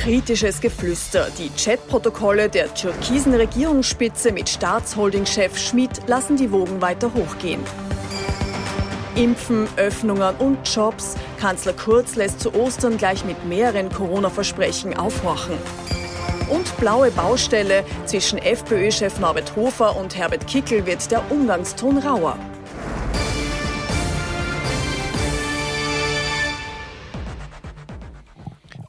kritisches Geflüster. Die Chatprotokolle der türkisen Regierungsspitze mit Staatsholdingchef Schmidt lassen die Wogen weiter hochgehen. Impfen, Öffnungen und Jobs. Kanzler Kurz lässt zu Ostern gleich mit mehreren Corona-Versprechen aufwachen. Und blaue Baustelle. Zwischen FPÖ-Chef Norbert Hofer und Herbert Kickel wird der Umgangston rauer.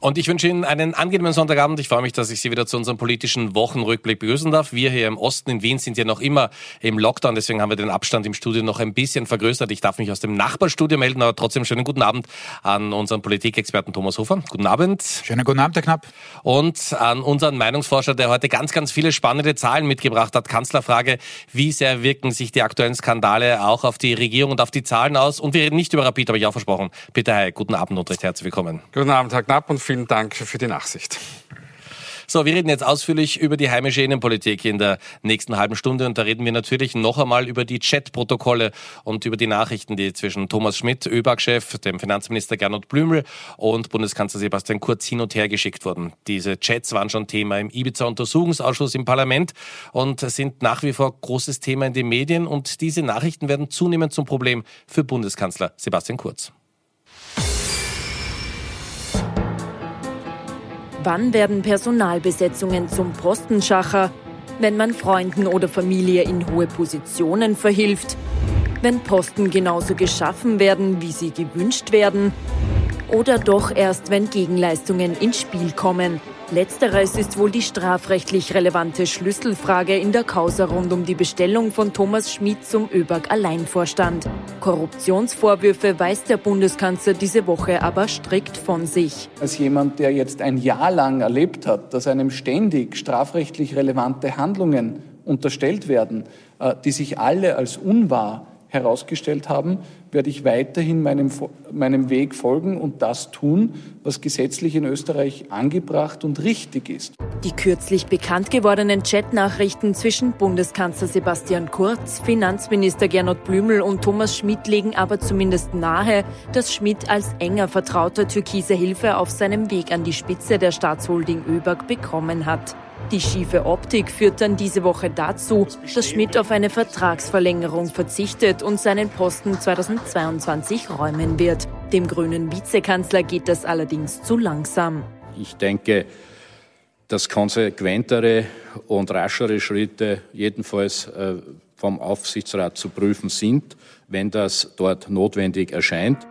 Und ich wünsche Ihnen einen angenehmen Sonntagabend. Ich freue mich, dass ich Sie wieder zu unserem politischen Wochenrückblick begrüßen darf. Wir hier im Osten in Wien sind ja noch immer im Lockdown, deswegen haben wir den Abstand im Studio noch ein bisschen vergrößert. Ich darf mich aus dem Nachbarstudio melden, aber trotzdem schönen guten Abend an unseren Politikexperten Thomas Hofer. Guten Abend. Schönen guten Abend, Herr Knapp. Und an unseren Meinungsforscher, der heute ganz, ganz viele spannende Zahlen mitgebracht hat. Kanzlerfrage, wie sehr wirken sich die aktuellen Skandale auch auf die Regierung und auf die Zahlen aus? Und wir reden nicht über Rapid, habe ich auch versprochen. Bitte, Hi, guten Abend und recht herzlich willkommen. Guten Abend, Herr Knapp, und vielen Dank für die Nachsicht. So, wir reden jetzt ausführlich über die heimische Innenpolitik in der nächsten halben Stunde und da reden wir natürlich noch einmal über die Chat-Protokolle und über die Nachrichten, die zwischen Thomas Schmidt, ÖBAG-Chef, dem Finanzminister Gernot Blümel und Bundeskanzler Sebastian Kurz hin und her geschickt wurden. Diese Chats waren schon Thema im Ibiza-Untersuchungsausschuss im Parlament und sind nach wie vor großes Thema in den Medien und diese Nachrichten werden zunehmend zum Problem für Bundeskanzler Sebastian Kurz. Wann werden Personalbesetzungen zum Postenschacher? Wenn man Freunden oder Familie in hohe Positionen verhilft? Wenn Posten genauso geschaffen werden, wie sie gewünscht werden? Oder doch erst, wenn Gegenleistungen ins Spiel kommen? Letzteres ist wohl die strafrechtlich relevante Schlüsselfrage in der Causa rund um die Bestellung von Thomas Schmidt zum ÖBAG-Alleinvorstand. Korruptionsvorwürfe weist der Bundeskanzler diese Woche aber strikt von sich. Als jemand, der jetzt ein Jahr lang erlebt hat, dass einem ständig strafrechtlich relevante Handlungen unterstellt werden, äh, die sich alle als unwahr herausgestellt haben, werde ich weiterhin meinem, meinem Weg folgen und das tun, was gesetzlich in Österreich angebracht und richtig ist. Die kürzlich bekannt gewordenen Chatnachrichten zwischen Bundeskanzler Sebastian Kurz, Finanzminister Gernot Blümel und Thomas Schmidt legen aber zumindest nahe, dass Schmidt als enger Vertrauter türkise Hilfe auf seinem Weg an die Spitze der Staatsholding ÖBAG bekommen hat. Die schiefe Optik führt dann diese Woche dazu, dass Schmidt auf eine Vertragsverlängerung verzichtet und seinen Posten 2022 räumen wird. Dem grünen Vizekanzler geht das allerdings zu langsam. Ich denke, dass konsequentere und raschere Schritte jedenfalls äh, vom Aufsichtsrat zu prüfen sind, wenn das dort notwendig erscheint.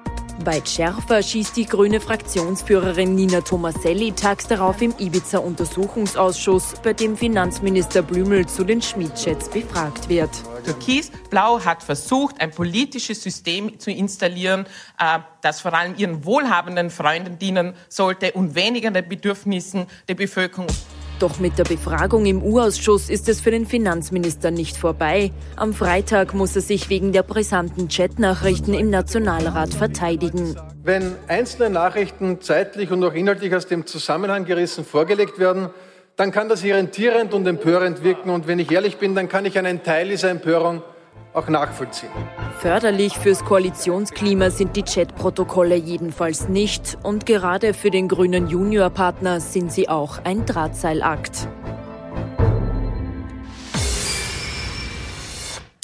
Weit schärfer schießt die grüne Fraktionsführerin Nina Tomaselli tags darauf im Ibiza-Untersuchungsausschuss, bei dem Finanzminister Blümel zu den Schmidt-Chats befragt wird. Türkis-Blau hat versucht, ein politisches System zu installieren, äh, das vor allem ihren wohlhabenden Freunden dienen sollte und weniger den Bedürfnissen der Bevölkerung. Doch mit der Befragung im U-Ausschuss ist es für den Finanzminister nicht vorbei. Am Freitag muss er sich wegen der brisanten Chatnachrichten im Nationalrat verteidigen. Wenn einzelne Nachrichten zeitlich und auch inhaltlich aus dem Zusammenhang gerissen vorgelegt werden, dann kann das irritierend und empörend wirken. Und wenn ich ehrlich bin, dann kann ich einen Teil dieser Empörung auch nachvollziehen. Förderlich fürs Koalitionsklima sind die Chatprotokolle jedenfalls nicht und gerade für den grünen Juniorpartner sind sie auch ein Drahtseilakt.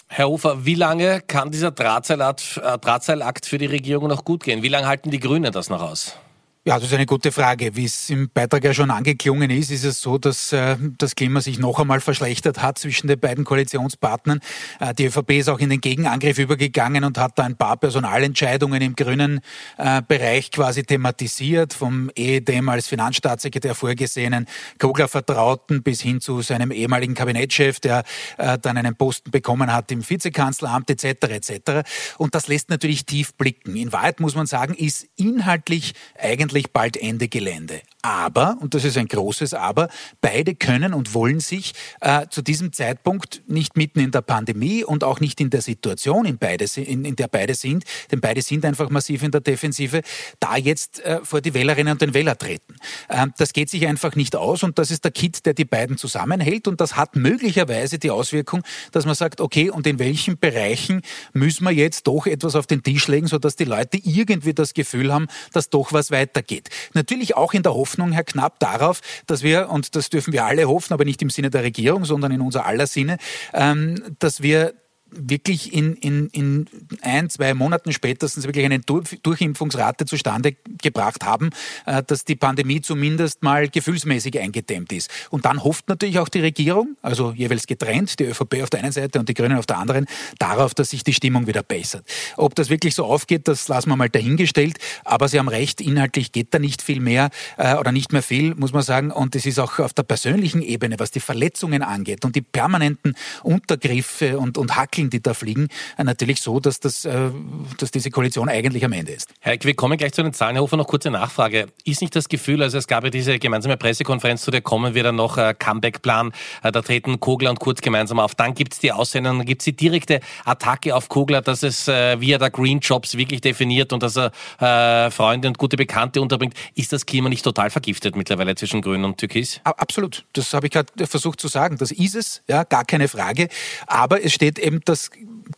Herr Hofer, wie lange kann dieser Drahtseilakt, äh, Drahtseilakt für die Regierung noch gut gehen? Wie lange halten die Grünen das noch aus? Ja, das ist eine gute Frage. Wie es im Beitrag ja schon angeklungen ist, ist es so, dass äh, das Klima sich noch einmal verschlechtert hat zwischen den beiden Koalitionspartnern. Äh, die ÖVP ist auch in den Gegenangriff übergegangen und hat da ein paar Personalentscheidungen im grünen äh, Bereich quasi thematisiert, vom ehedem als Finanzstaatssekretär vorgesehenen Kogler Vertrauten bis hin zu seinem ehemaligen Kabinettschef, der äh, dann einen Posten bekommen hat im Vizekanzleramt etc. etc. Und das lässt natürlich tief blicken. In Wahrheit muss man sagen, ist inhaltlich eigentlich hoffentlich bald Ende Gelände. Aber, und das ist ein großes Aber, beide können und wollen sich äh, zu diesem Zeitpunkt nicht mitten in der Pandemie und auch nicht in der Situation, in, beide, in, in der beide sind, denn beide sind einfach massiv in der Defensive, da jetzt äh, vor die Wählerinnen und den Wähler treten. Äh, das geht sich einfach nicht aus und das ist der Kit, der die beiden zusammenhält und das hat möglicherweise die Auswirkung, dass man sagt, okay, und in welchen Bereichen müssen wir jetzt doch etwas auf den Tisch legen, sodass die Leute irgendwie das Gefühl haben, dass doch was weitergeht weitergeht. Natürlich auch in der Hoffnung, Herr Knapp, darauf, dass wir, und das dürfen wir alle hoffen, aber nicht im Sinne der Regierung, sondern in unser aller Sinne, ähm, dass wir wirklich in, in, in ein, zwei Monaten spätestens wirklich eine Durchimpfungsrate zustande gebracht haben, äh, dass die Pandemie zumindest mal gefühlsmäßig eingedämmt ist. Und dann hofft natürlich auch die Regierung, also jeweils getrennt, die ÖVP auf der einen Seite und die Grünen auf der anderen, darauf, dass sich die Stimmung wieder bessert. Ob das wirklich so aufgeht, das lassen wir mal dahingestellt. Aber Sie haben recht, inhaltlich geht da nicht viel mehr äh, oder nicht mehr viel, muss man sagen. Und es ist auch auf der persönlichen Ebene, was die Verletzungen angeht und die permanenten Untergriffe und, und Hack Fackeln, die da fliegen, äh, natürlich so, dass, das, äh, dass diese Koalition eigentlich am Ende ist. Herr Eck, wir kommen gleich zu den Zahlen. Herr Hofer, noch kurze Nachfrage. Ist nicht das Gefühl, also es gab ja diese gemeinsame Pressekonferenz, zu der kommen wir dann noch, äh, Comeback-Plan, da treten Kogler und Kurz gemeinsam auf. Dann gibt es die Aussendung, dann gibt es die direkte Attacke auf Kogler, dass es wie er da Green Jobs wirklich definiert und dass er Freunde und gute Bekannte unterbringt. Ist das Klima nicht total vergiftet mittlerweile zwischen Grün und Türkis? Absolut. Das habe ich gerade versucht zu sagen. Das ist es, ja, gar keine Frage. Aber es steht eben das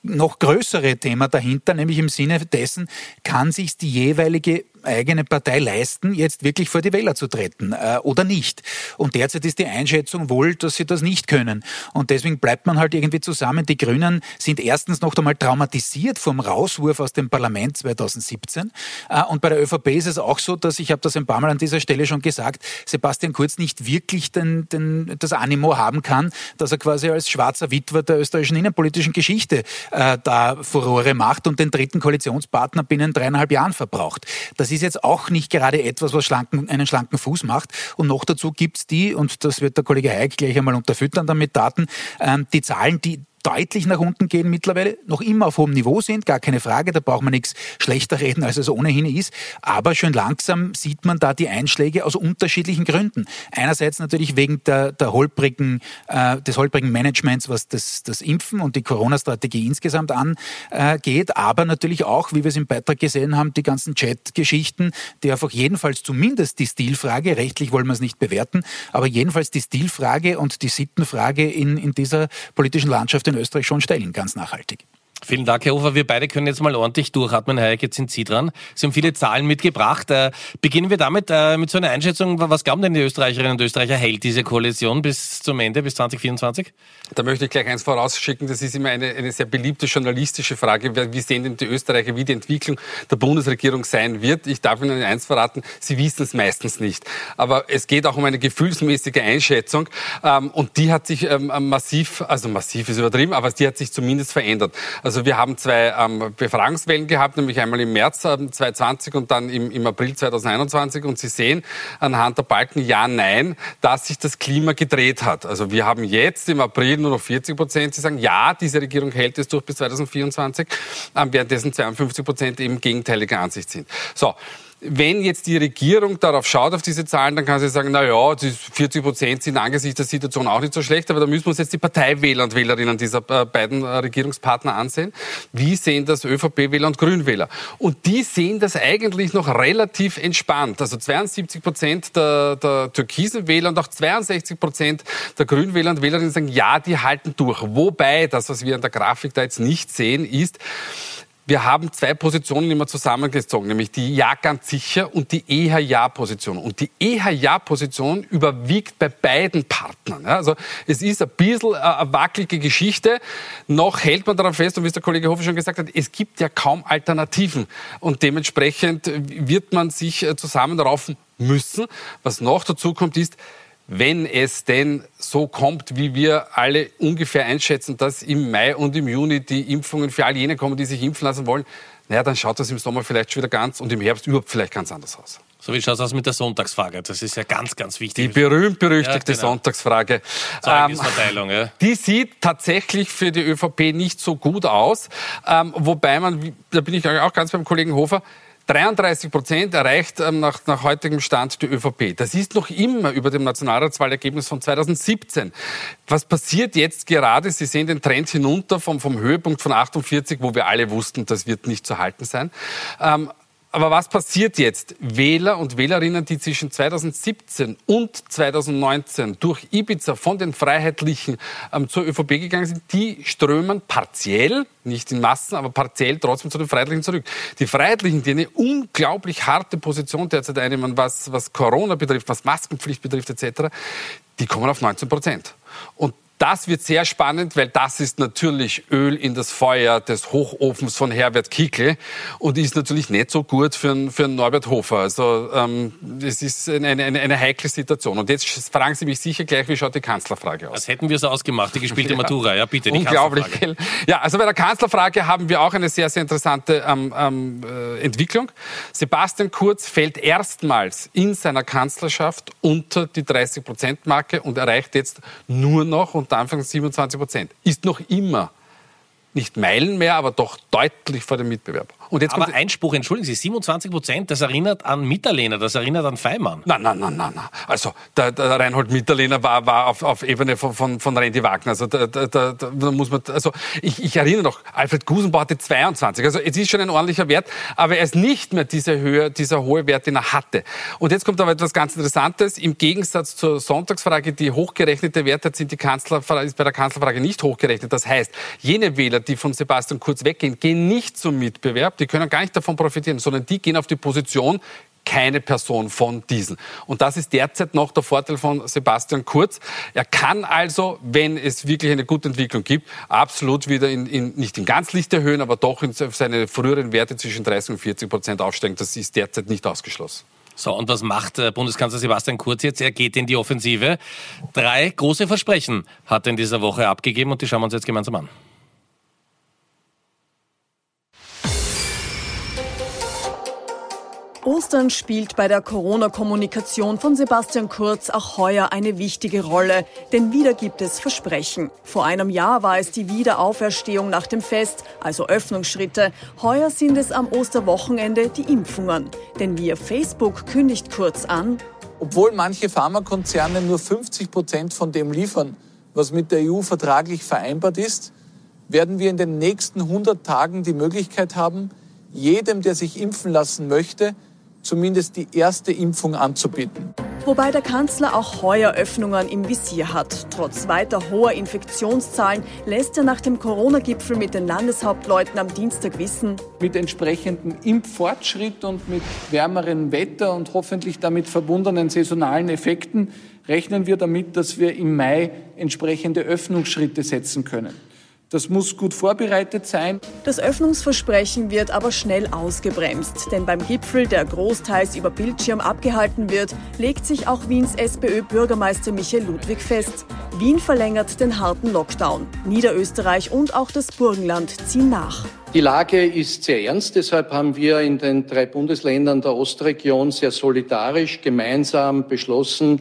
noch größere Thema dahinter, nämlich im Sinne dessen, kann sich die jeweilige eigene Partei leisten, jetzt wirklich vor die Wähler zu treten äh, oder nicht. Und derzeit ist die Einschätzung wohl, dass sie das nicht können. Und deswegen bleibt man halt irgendwie zusammen. Die Grünen sind erstens noch einmal traumatisiert vom Rauswurf aus dem Parlament 2017. Äh, und bei der ÖVP ist es auch so, dass ich habe das ein paar Mal an dieser Stelle schon gesagt, Sebastian Kurz nicht wirklich den, den, das Animo haben kann, dass er quasi als schwarzer Witwer der österreichischen innenpolitischen Geschichte äh, da Furore macht und den dritten Koalitionspartner binnen dreieinhalb Jahren verbraucht. Das das ist jetzt auch nicht gerade etwas, was schlanken, einen schlanken Fuß macht. Und noch dazu gibt's die, und das wird der Kollege Heik gleich einmal unterfüttern dann mit Daten, ähm, die Zahlen, die deutlich nach unten gehen mittlerweile, noch immer auf hohem Niveau sind, gar keine Frage, da braucht man nichts schlechter reden, als es ohnehin ist. Aber schön langsam sieht man da die Einschläge aus unterschiedlichen Gründen. Einerseits natürlich wegen der, der holprigen, äh, des holprigen Managements, was das, das Impfen und die Corona-Strategie insgesamt angeht, aber natürlich auch, wie wir es im Beitrag gesehen haben, die ganzen Chat-Geschichten, die einfach jedenfalls zumindest die Stilfrage, rechtlich wollen wir es nicht bewerten, aber jedenfalls die Stilfrage und die Sittenfrage in, in dieser politischen Landschaft in Österreich schon stellen, ganz nachhaltig. Vielen Dank, Herr Hofer. Wir beide können jetzt mal ordentlich durchatmen. Herr Eck, jetzt sind Sie dran. Sie haben viele Zahlen mitgebracht. Äh, beginnen wir damit äh, mit so einer Einschätzung. Was glauben denn die Österreicherinnen und Österreicher, hält diese Koalition bis zum Ende, bis 2024? Da möchte ich gleich eins vorausschicken. Das ist immer eine, eine sehr beliebte journalistische Frage. Wie sehen denn die Österreicher, wie die Entwicklung der Bundesregierung sein wird? Ich darf Ihnen eins verraten. Sie wissen es meistens nicht. Aber es geht auch um eine gefühlsmäßige Einschätzung. Ähm, und die hat sich ähm, massiv, also massiv ist übertrieben, aber die hat sich zumindest verändert. Also wir haben zwei ähm, Befragungswellen gehabt, nämlich einmal im März ähm, 2020 und dann im, im April 2021. Und Sie sehen anhand der Balken Ja, Nein, dass sich das Klima gedreht hat. Also wir haben jetzt im April nur noch 40 Prozent, die sagen, ja, diese Regierung hält es durch bis 2024, ähm, währenddessen 52 Prozent eben gegenteiliger Ansicht sind. So. Wenn jetzt die Regierung darauf schaut, auf diese Zahlen, dann kann sie sagen, na ja, die 40 Prozent sind angesichts der Situation auch nicht so schlecht, aber da müssen wir uns jetzt die Parteiwähler und Wählerinnen dieser äh, beiden äh, Regierungspartner ansehen. Wie sehen das ÖVP-Wähler und Grünwähler? Und die sehen das eigentlich noch relativ entspannt. Also 72 Prozent der, der türkisen Wähler und auch 62 Prozent der Grünwähler und Wählerinnen sagen, ja, die halten durch. Wobei, das, was wir an der Grafik da jetzt nicht sehen, ist, wir haben zwei Positionen immer zusammengezogen, nämlich die Ja ganz sicher und die eher Ja-Position. Und die eher Ja-Position überwiegt bei beiden Partnern. Also es ist ein bisschen eine wackelige Geschichte. Noch hält man daran fest, und wie es der Kollege Hofer schon gesagt hat, es gibt ja kaum Alternativen. Und dementsprechend wird man sich zusammenraufen müssen. Was noch dazu kommt, ist, wenn es denn so kommt, wie wir alle ungefähr einschätzen, dass im Mai und im Juni die Impfungen für all jene kommen, die sich impfen lassen wollen, naja, dann schaut das im Sommer vielleicht schon wieder ganz und im Herbst überhaupt vielleicht ganz anders aus. So wie schaut es aus mit der Sonntagsfrage? Das ist ja ganz, ganz wichtig. Die berühmt-berüchtigte ja, genau. Sonntagsfrage. Ähm, ja. Die sieht tatsächlich für die ÖVP nicht so gut aus. Ähm, wobei man, da bin ich auch ganz beim Kollegen Hofer, 33 Prozent erreicht ähm, nach, nach heutigem Stand die ÖVP. Das ist noch immer über dem Nationalratswahlergebnis von 2017. Was passiert jetzt gerade? Sie sehen den Trend hinunter vom, vom Höhepunkt von 48, wo wir alle wussten, das wird nicht zu halten sein. Ähm, Aber was passiert jetzt? Wähler und Wählerinnen, die zwischen 2017 und 2019 durch Ibiza von den Freiheitlichen ähm, zur ÖVP gegangen sind, die strömen partiell, nicht in Massen, aber partiell trotzdem zu den Freiheitlichen zurück. Die Freiheitlichen, die eine unglaublich harte Position derzeit einnehmen, was, was Corona betrifft, was Maskenpflicht betrifft etc., die kommen auf 19 Prozent. Und das wird sehr spannend, weil das ist natürlich Öl in das Feuer des Hochofens von Herbert Kickl und ist natürlich nicht so gut für einen, für einen Norbert Hofer. Also ähm, es ist eine, eine, eine, heikle Situation. Und jetzt fragen Sie mich sicher gleich, wie schaut die Kanzlerfrage aus? Das hätten wir so ausgemacht, die gespielte ja. Matura. Ja, bitte, Unglaublich. Ja, also bei der Kanzlerfrage haben wir auch eine sehr, sehr interessante ähm, ähm, äh, Entwicklung. Sebastian Kurz fällt erstmals in seiner Kanzlerschaft unter die 30-Prozent-Marke und erreicht jetzt nur noch, und unter Anfang 27 Prozent. Ist noch immer nicht Meilen mehr, aber doch deutlich vor dem Mitbewerb. Und jetzt aber Einspruch, entschuldigen Sie, 27 Prozent, das erinnert an Mitterlehner, das erinnert an Feimann. Nein, nein, nein, nein. nein. Also der, der Reinhold Mitterlehner war, war auf, auf Ebene von, von, von Randy Wagner. Also da, da, da, da muss man, also ich, ich erinnere noch, Alfred Gusenbauer hatte 22. Also es ist schon ein ordentlicher Wert, aber er ist nicht mehr diese Höhe, dieser hohe Wert, den er hatte. Und jetzt kommt aber etwas ganz Interessantes. Im Gegensatz zur Sonntagsfrage, die hochgerechnete Werte sind die Kanzler, ist bei der Kanzlerfrage nicht hochgerechnet. Das heißt, jene Wähler, die von Sebastian Kurz weggehen, gehen nicht zum Mitbewerb die können gar nicht davon profitieren, sondern die gehen auf die Position, keine Person von diesen. Und das ist derzeit noch der Vorteil von Sebastian Kurz. Er kann also, wenn es wirklich eine gute Entwicklung gibt, absolut wieder in, in nicht in ganz Licht erhöhen, aber doch in seine früheren Werte zwischen 30 und 40 Prozent aufsteigen. Das ist derzeit nicht ausgeschlossen. So, und was macht äh, Bundeskanzler Sebastian Kurz jetzt? Er geht in die Offensive. Drei große Versprechen hat er in dieser Woche abgegeben und die schauen wir uns jetzt gemeinsam an. Ostern spielt bei der Corona-Kommunikation von Sebastian Kurz auch heuer eine wichtige Rolle, denn wieder gibt es Versprechen. Vor einem Jahr war es die Wiederauferstehung nach dem Fest, also Öffnungsschritte. Heuer sind es am Osterwochenende die Impfungen. Denn via Facebook kündigt Kurz an, obwohl manche Pharmakonzerne nur 50 Prozent von dem liefern, was mit der EU vertraglich vereinbart ist, werden wir in den nächsten 100 Tagen die Möglichkeit haben, jedem, der sich impfen lassen möchte, zumindest die erste Impfung anzubieten. Wobei der Kanzler auch heuer Öffnungen im Visier hat. Trotz weiter hoher Infektionszahlen lässt er nach dem Corona-Gipfel mit den Landeshauptleuten am Dienstag wissen, mit entsprechendem Impffortschritt und mit wärmerem Wetter und hoffentlich damit verbundenen saisonalen Effekten rechnen wir damit, dass wir im Mai entsprechende Öffnungsschritte setzen können. Das muss gut vorbereitet sein. Das Öffnungsversprechen wird aber schnell ausgebremst, denn beim Gipfel, der großteils über Bildschirm abgehalten wird, legt sich auch Wiens SPÖ-Bürgermeister Michael Ludwig fest. Wien verlängert den harten Lockdown. Niederösterreich und auch das Burgenland ziehen nach. Die Lage ist sehr ernst, deshalb haben wir in den drei Bundesländern der Ostregion sehr solidarisch gemeinsam beschlossen,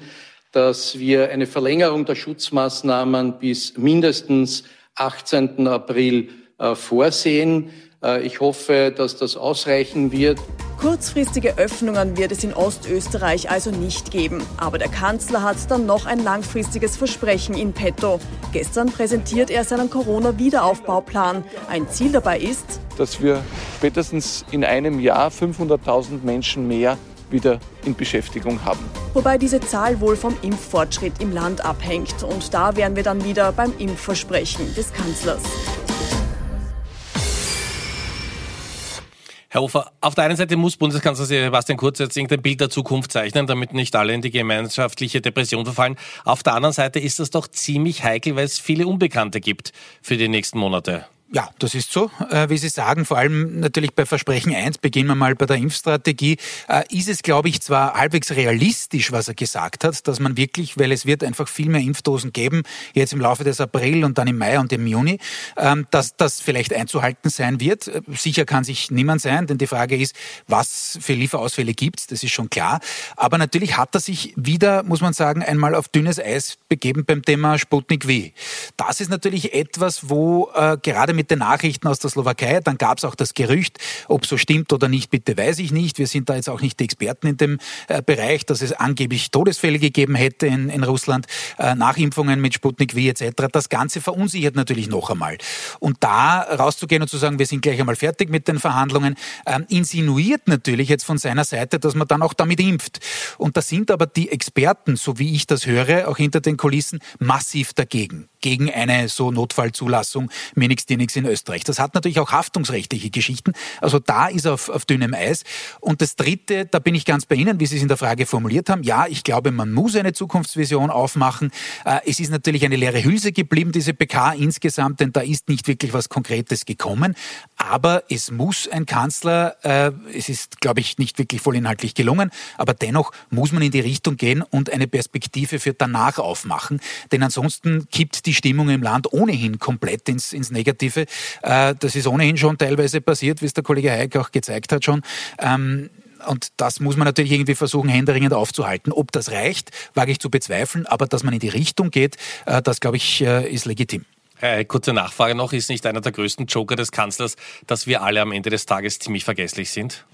dass wir eine Verlängerung der Schutzmaßnahmen bis mindestens 18. April äh, vorsehen. Äh, ich hoffe, dass das ausreichen wird. Kurzfristige Öffnungen wird es in Ostösterreich also nicht geben. Aber der Kanzler hat dann noch ein langfristiges Versprechen in petto. Gestern präsentiert er seinen Corona-Wiederaufbauplan. Ein Ziel dabei ist, dass wir spätestens in einem Jahr 500.000 Menschen mehr wieder in Beschäftigung haben. Wobei diese Zahl wohl vom Impffortschritt im Land abhängt. Und da wären wir dann wieder beim Impfversprechen des Kanzlers. Herr Hofer, auf der einen Seite muss Bundeskanzler Sebastian Kurz jetzt irgendein Bild der Zukunft zeichnen, damit nicht alle in die gemeinschaftliche Depression verfallen. Auf der anderen Seite ist das doch ziemlich heikel, weil es viele Unbekannte gibt für die nächsten Monate. Ja, das ist so, äh, wie Sie sagen. Vor allem natürlich bei Versprechen 1, beginnen wir mal bei der Impfstrategie, äh, ist es, glaube ich, zwar halbwegs realistisch, was er gesagt hat, dass man wirklich, weil es wird einfach viel mehr Impfdosen geben, jetzt im Laufe des April und dann im Mai und im Juni, ähm, dass das vielleicht einzuhalten sein wird. Äh, sicher kann sich niemand sein, denn die Frage ist, was für Lieferausfälle gibt's, das ist schon klar. Aber natürlich hat er sich wieder, muss man sagen, einmal auf dünnes Eis begeben beim Thema Sputnik W. Das ist natürlich etwas, wo gerade mit den Nachrichten aus der Slowakei. Dann gab es auch das Gerücht, ob so stimmt oder nicht, bitte weiß ich nicht. Wir sind da jetzt auch nicht die Experten in dem äh, Bereich, dass es angeblich Todesfälle gegeben hätte in, in Russland, äh, Nachimpfungen mit Sputnik V etc. Das Ganze verunsichert natürlich noch einmal. Und da rauszugehen und zu sagen, wir sind gleich einmal fertig mit den Verhandlungen, ähm, insinuiert natürlich jetzt von seiner Seite, dass man dann auch damit impft. Und da sind aber die Experten, so wie ich das höre, auch hinter den Kulissen, massiv dagegen gegen eine so Notfallzulassung mir nichts, in Österreich. Das hat natürlich auch haftungsrechtliche Geschichten. Also da ist er auf, auf dünnem Eis. Und das Dritte, da bin ich ganz bei Ihnen, wie Sie es in der Frage formuliert haben. Ja, ich glaube, man muss eine Zukunftsvision aufmachen. Es ist natürlich eine leere Hülse geblieben, diese PK insgesamt, denn da ist nicht wirklich was Konkretes gekommen. Aber es muss ein Kanzler, es ist, glaube ich, nicht wirklich vollinhaltlich gelungen, aber dennoch muss man in die Richtung gehen und eine Perspektive für danach aufmachen. Denn ansonsten kippt die Stimmung im Land ohnehin komplett ins, ins Negative. Äh, das ist ohnehin schon teilweise passiert, wie es der Kollege Hayek auch gezeigt hat schon. Ähm, und das muss man natürlich irgendwie versuchen, händeringend aufzuhalten. Ob das reicht, wage ich zu bezweifeln, aber dass man in die Richtung geht, äh, das glaube ich, äh, ist legitim. Äh, kurze Nachfrage noch, ist nicht einer der größten Joker des Kanzlers, dass wir alle am Ende des Tages ziemlich vergesslich sind?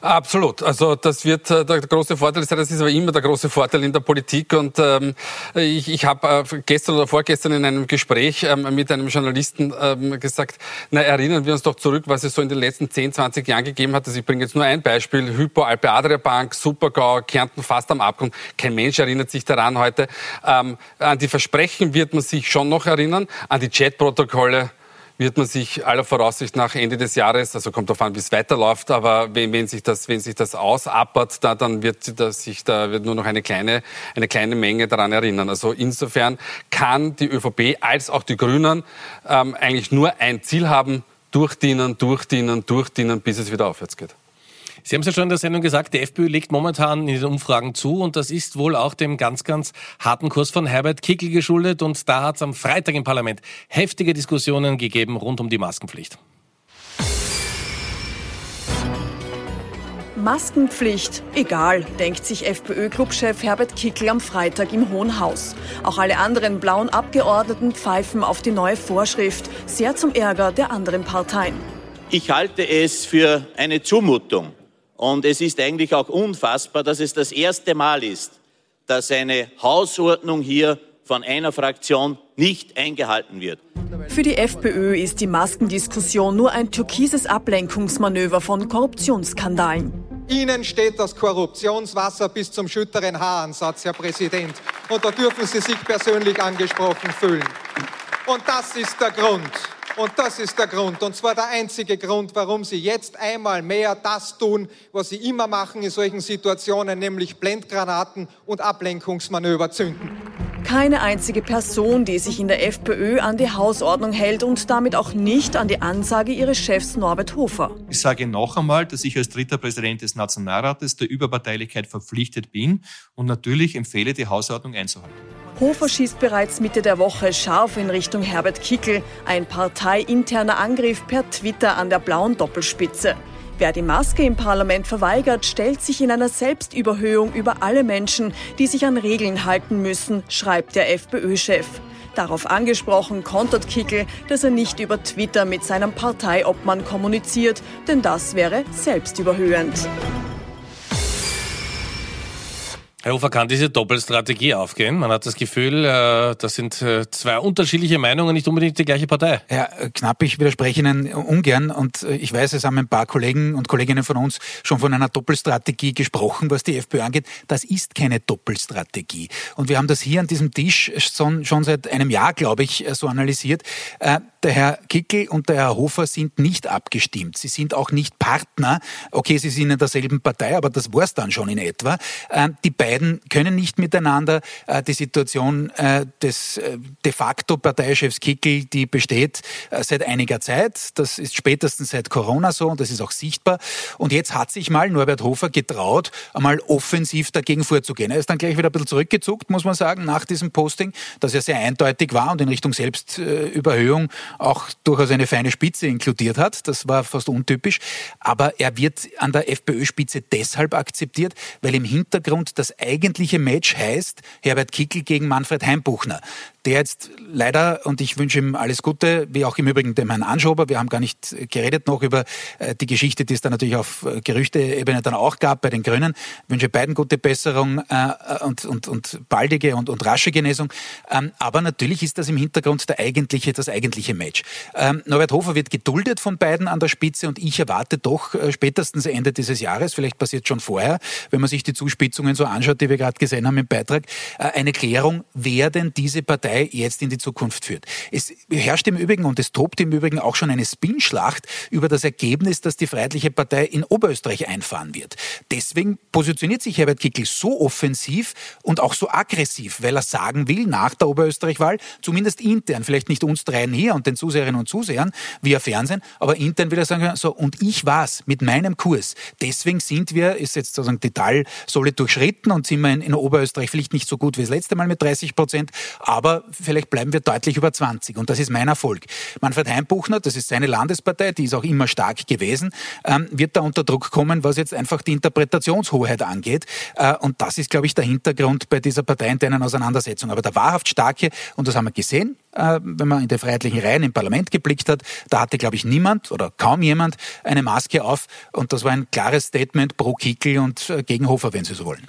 Absolut. Also das wird äh, der große Vorteil sein. Das ist aber immer der große Vorteil in der Politik. Und ähm, ich, ich habe äh, gestern oder vorgestern in einem Gespräch ähm, mit einem Journalisten ähm, gesagt, na erinnern wir uns doch zurück, was es so in den letzten 10, 20 Jahren gegeben hat. Also ich bringe jetzt nur ein Beispiel. Hypo, Alpe Adria Bank, Supergau, Kärnten fast am Abgrund. Kein Mensch erinnert sich daran heute. Ähm, an die Versprechen wird man sich schon noch erinnern. An die die Chatprotokolle wird man sich aller Voraussicht nach Ende des Jahres, also kommt darauf an, wie es weiterläuft, aber wenn, wenn, sich das, wenn sich das ausappert, da, dann wird sich da wird nur noch eine kleine, eine kleine Menge daran erinnern. Also insofern kann die ÖVP als auch die Grünen ähm, eigentlich nur ein Ziel haben, durchdienen, durchdienen, durchdienen, bis es wieder aufwärts geht. Sie haben es ja schon in der Sendung gesagt, die FPÖ legt momentan in den Umfragen zu und das ist wohl auch dem ganz, ganz harten Kurs von Herbert Kickl geschuldet und da hat es am Freitag im Parlament heftige Diskussionen gegeben rund um die Maskenpflicht. Maskenpflicht, egal, denkt sich FPÖ-Clubchef Herbert Kickl am Freitag im Hohen Haus. Auch alle anderen blauen Abgeordneten pfeifen auf die neue Vorschrift, sehr zum Ärger der anderen Parteien. Ich halte es für eine Zumutung, und es ist eigentlich auch unfassbar, dass es das erste Mal ist, dass eine Hausordnung hier von einer Fraktion nicht eingehalten wird. Für die FPÖ ist die Maskendiskussion nur ein türkises Ablenkungsmanöver von Korruptionsskandalen. Ihnen steht das Korruptionswasser bis zum schütteren Haaransatz, Herr Präsident. Und da dürfen Sie sich persönlich angesprochen fühlen. Und das ist der Grund, und das ist der Grund, und zwar der einzige Grund, warum Sie jetzt einmal mehr das tun, was Sie immer machen in solchen Situationen, nämlich Blendgranaten und Ablenkungsmanöver zünden. Keine einzige Person, die sich in der FPÖ an die Hausordnung hält und damit auch nicht an die Ansage ihres Chefs Norbert Hofer. Ich sage noch einmal, dass ich als dritter Präsident des Nationalrates der Überparteilichkeit verpflichtet bin und natürlich empfehle, die Hausordnung einzuhalten. Hofer schießt bereits Mitte der Woche scharf in Richtung Herbert Kickel, ein parteiinterner Angriff per Twitter an der blauen Doppelspitze. Wer die Maske im Parlament verweigert, stellt sich in einer Selbstüberhöhung über alle Menschen, die sich an Regeln halten müssen, schreibt der FPÖ-Chef. Darauf angesprochen kontert Kickel, dass er nicht über Twitter mit seinem Parteiobmann kommuniziert, denn das wäre selbstüberhöhend. Herr Hofer, kann diese Doppelstrategie aufgehen? Man hat das Gefühl, äh, das sind äh, zwei unterschiedliche Meinungen, nicht unbedingt die gleiche Partei. Ja, knapp, ich widerspreche Ihnen ungern und äh, ich weiß, es haben ein paar Kollegen und Kolleginnen von uns schon von einer Doppelstrategie gesprochen, was die FPÖ angeht. Das ist keine Doppelstrategie. Und wir haben das hier an diesem Tisch schon, schon seit einem Jahr, glaube ich, so analysiert. Der Herr Kickel und der Herr Hofer sind nicht abgestimmt. Sie sind auch nicht Partner. Okay, sie sind in derselben Partei, aber das war es dann schon in etwa. Die beiden können nicht miteinander. Äh, die Situation äh, des äh, de facto Parteichefs Kickel, die besteht seit einiger Zeit. Das ist spätestens seit Corona so und das ist auch sichtbar. Und jetzt hat sich mal Norbert Hofer getraut, einmal offensiv dagegen vorzugehen. Er ist dann gleich wieder ein bisschen zurückgezuckt, muss man sagen, nach diesem Posting, das ja sehr eindeutig war und in Richtung Selbstüberhöhung auch durchaus eine feine Spitze inkludiert hat. Das war fast untypisch. Aber er wird an der FPÖ-Spitze deshalb akzeptiert, weil im Hintergrund das eigentliche Match heißt Herbert Kickel gegen Manfred Heimbuchner der jetzt leider, und ich wünsche ihm alles Gute, wie auch im Übrigen dem Herrn Anschober, wir haben gar nicht geredet noch über äh, die Geschichte, die es dann natürlich auf äh, Gerüchteebene dann auch gab bei den Grünen. Ich wünsche beiden gute Besserung äh, und, und, und baldige und, und rasche Genesung. Ähm, aber natürlich ist das im Hintergrund der eigentliche, das eigentliche Match. Ähm, Norbert Hofer wird geduldet von beiden an der Spitze und ich erwarte doch spätestens Ende dieses Jahres, vielleicht passiert schon vorher, wenn man sich die Zuspitzungen so anschaut, die wir gerade gesehen haben im Beitrag, eine Klärung, wer denn diese Partei jetzt in die Zukunft führt. Es herrscht im Übrigen und es tobt im Übrigen auch schon eine Spinschlacht über das Ergebnis, das die Freiheitliche Partei in Oberösterreich einfahren wird. Deswegen positioniert sich Herbert Kickl so offensiv und auch so aggressiv, weil er sagen will, nach der Oberösterreich-Wahl, zumindest intern, vielleicht nicht uns dreien hier und den Zuseherinnen und Zusehern via Fernsehen, aber intern will er sagen, so, und ich war's mit meinem Kurs. Deswegen sind wir, ist jetzt sozusagen die Talsolle durchschritten und sind wir in, in Oberösterreich vielleicht nicht so gut wie das letzte Mal mit 30 Prozent, aber vielleicht bleiben wir deutlich über 20. Und das ist mein Erfolg. Manfred Heimbuchner, das ist seine Landespartei, die ist auch immer stark gewesen, ähm, wird da unter Druck kommen, was jetzt einfach die Interpretationshoheit angeht. Äh, und das ist, glaube ich, der Hintergrund bei dieser parteiinternen Auseinandersetzung. Aber der wahrhaft starke, und das haben wir gesehen, wenn man in die freiheitlichen Reihen im Parlament geblickt hat, da hatte, glaube ich, niemand oder kaum jemand eine Maske auf. Und das war ein klares Statement pro Kickel und äh, gegen Hofer, wenn Sie so wollen.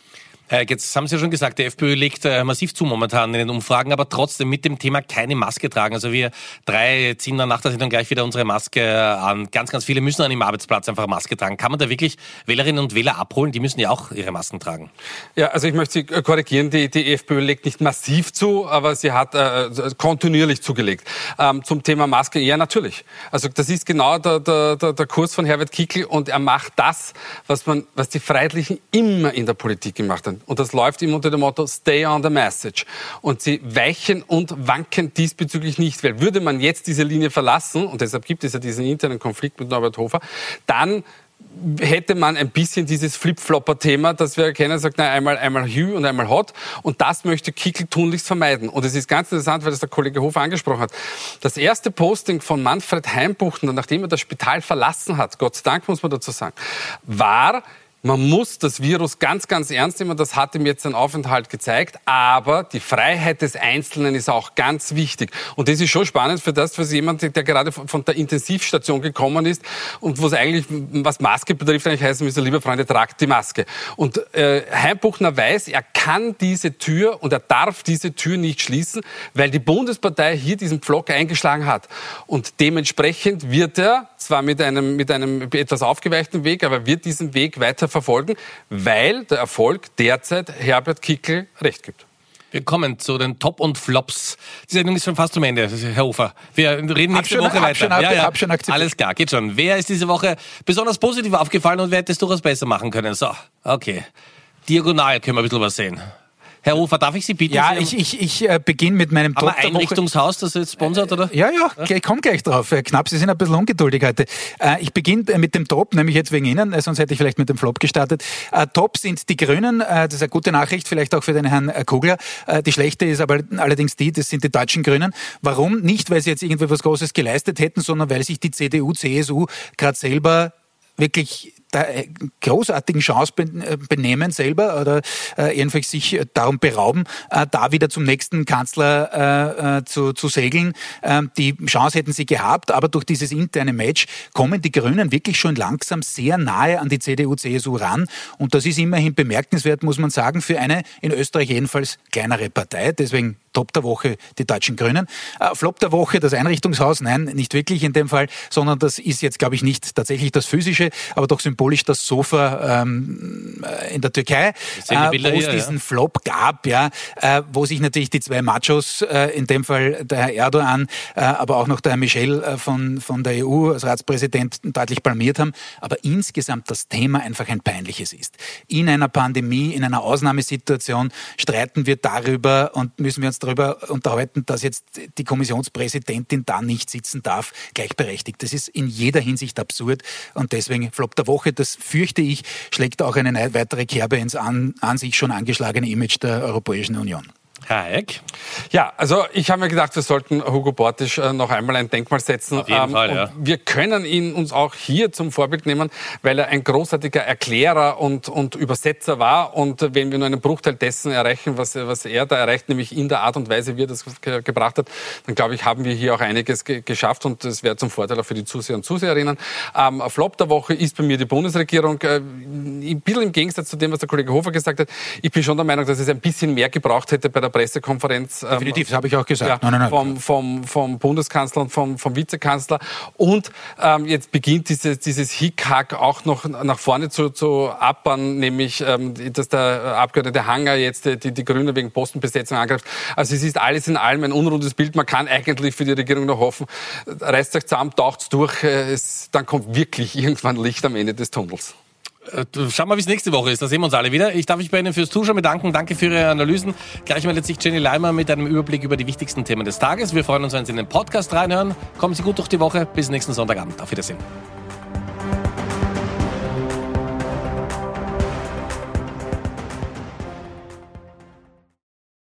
Äh, jetzt haben Sie ja schon gesagt, der FPÖ legt äh, massiv zu momentan in den Umfragen, aber trotzdem mit dem Thema keine Maske tragen. Also wir drei ziehen dann nach der Sendung gleich wieder unsere Maske an. Ganz, ganz viele müssen an ihrem Arbeitsplatz einfach Maske tragen. Kann man da wirklich Wählerinnen und Wähler abholen? Die müssen ja auch ihre Masken tragen. Ja, also ich möchte Sie korrigieren. Die, die FPÖ legt nicht massiv zu, aber sie hat äh, kontinuierlich zugelegt. Ähm, zum Thema Maske, ja natürlich. Also das ist genau der, der, der Kurs von Herbert Kickl und er macht das, was, man, was die Freiheitlichen immer in der Politik gemacht haben. Und das läuft immer unter dem Motto Stay on the Message. Und sie weichen und wanken diesbezüglich nicht. Weil würde man jetzt diese Linie verlassen, und deshalb gibt es ja diesen internen Konflikt mit Norbert Hofer, dann hätte man ein bisschen dieses Flip-Flopper-Thema, dass wir erkennen, sagt, nein, einmal, einmal Hü und einmal Hot. Und das möchte Kickel tunlichst vermeiden. Und es ist ganz interessant, weil das der Kollege Hofer angesprochen hat. Das erste Posting von Manfred Heimbuchten, nachdem er das Spital verlassen hat, Gott sei Dank muss man dazu sagen, war, man muss das Virus ganz, ganz ernst nehmen. Das hat ihm jetzt ein Aufenthalt gezeigt. Aber die Freiheit des Einzelnen ist auch ganz wichtig. Und das ist schon spannend für das, was jemand, der gerade von der Intensivstation gekommen ist und was eigentlich, was Maske betrifft, eigentlich heißen müsste, liebe Freunde, tragt die Maske. Und äh, Heimbuchner weiß, er kann diese Tür und er darf diese Tür nicht schließen, weil die Bundespartei hier diesen Pflock eingeschlagen hat. Und dementsprechend wird er, zwar mit einem, mit einem etwas aufgeweichten Weg, aber wird diesen Weg weiter verfolgen, weil der Erfolg derzeit Herbert Kickel recht gibt. Wir kommen zu den Top und Flops. Die Sendung ist schon fast zum Ende, Herr Hofer. Wir reden nächste schon, Woche weiter. Schon, ja, ja. Schon Alles klar, geht schon. Wer ist diese Woche besonders positiv aufgefallen und wer hätte es durchaus besser machen können? So, okay. Diagonal können wir ein bisschen was sehen. Herr Hofer, darf ich Sie bitten? Ja, ich, ich, ich äh, beginne mit meinem Top Aber Einrichtungshaus, das jetzt sponsert, oder? Ja, ja, ja? ich komme gleich drauf. Knapp, Sie sind ein bisschen ungeduldig heute. Äh, ich beginne äh, mit dem Top, nämlich jetzt wegen Ihnen, äh, sonst hätte ich vielleicht mit dem Flop gestartet. Äh, Top sind die Grünen, äh, das ist eine gute Nachricht, vielleicht auch für den Herrn Kugler. Die schlechte ist aber allerdings die, das sind die deutschen Grünen. Warum? Nicht, weil sie jetzt irgendwie was Großes geleistet hätten, sondern weil sich die CDU, CSU gerade selber wirklich der äh, großartigen Chance äh, benehmen selber oder äh, jedenfalls sich darum berauben, äh, da wieder zum nächsten Kanzler äh, zu, zu segeln. Ähm, die Chance hätten sie gehabt, aber durch dieses interne Match kommen die Grünen wirklich schon langsam sehr nahe an die CDU-CSU ran. Und das ist immerhin bemerkenswert, muss man sagen, für eine in Österreich jedenfalls kleinere Partei. Deswegen Top der Woche die deutschen Grünen. Äh, Flop der Woche das Einrichtungshaus, nein, nicht wirklich in dem Fall, sondern das ist jetzt, glaube ich, nicht tatsächlich das physische, aber doch symbolisch das Sofa ähm, äh, in der Türkei, äh, wo es diesen ja. Flop gab, ja, äh, wo sich natürlich die zwei Machos, äh, in dem Fall der Herr Erdogan, äh, aber auch noch der Herr Michel äh, von, von der EU als Ratspräsident deutlich palmiert haben, aber insgesamt das Thema einfach ein peinliches ist. In einer Pandemie, in einer Ausnahmesituation streiten wir darüber und müssen wir uns darüber unterhalten, dass jetzt die Kommissionspräsidentin da nicht sitzen darf, gleichberechtigt. Das ist in jeder Hinsicht absurd und deswegen Flop der Woche Woche, das fürchte ich, schlägt auch eine weitere Kerbe ins an, an sich schon angeschlagene Image der Europäischen Union. Herr Hayek? Ja, also ich habe mir gedacht, wir sollten Hugo Bortisch äh, noch einmal ein Denkmal setzen. Auf jeden ähm, Fall, ja. Wir können ihn uns auch hier zum Vorbild nehmen, weil er ein großartiger Erklärer und, und Übersetzer war. Und wenn wir nur einen Bruchteil dessen erreichen, was, was er da erreicht, nämlich in der Art und Weise, wie er das ge gebracht hat, dann glaube ich, haben wir hier auch einiges ge geschafft und das wäre zum Vorteil auch für die Zuseher und Zuseherinnen. Ähm, Flop der Woche ist bei mir die Bundesregierung. Äh, ein bisschen im Gegensatz zu dem, was der Kollege Hofer gesagt hat. Ich bin schon der Meinung, dass es ein bisschen mehr gebraucht hätte bei der Pressekonferenz. Ähm, Definitiv, das habe ich auch gesagt. Ja, nein, nein, nein. Vom, vom, vom Bundeskanzler und vom, vom Vizekanzler. Und ähm, jetzt beginnt dieses, dieses Hickhack auch noch nach vorne zu, zu appern, nämlich, ähm, dass der Abgeordnete Hanger jetzt die, die Grünen wegen Postenbesetzung angreift. Also es ist alles in allem ein unrundes Bild. Man kann eigentlich für die Regierung noch hoffen, reißt euch zusammen, taucht's durch, äh, es, dann kommt wirklich irgendwann Licht am Ende des Tunnels. Äh, schauen wir, wie es nächste Woche ist. Da sehen wir uns alle wieder. Ich darf mich bei Ihnen fürs Zuschauen bedanken. Danke für Ihre Analysen. Gleich meldet sich Jenny Leimer mit einem Überblick über die wichtigsten Themen des Tages. Wir freuen uns, wenn Sie in den Podcast reinhören. Kommen Sie gut durch die Woche. Bis nächsten Sonntagabend. Auf Wiedersehen.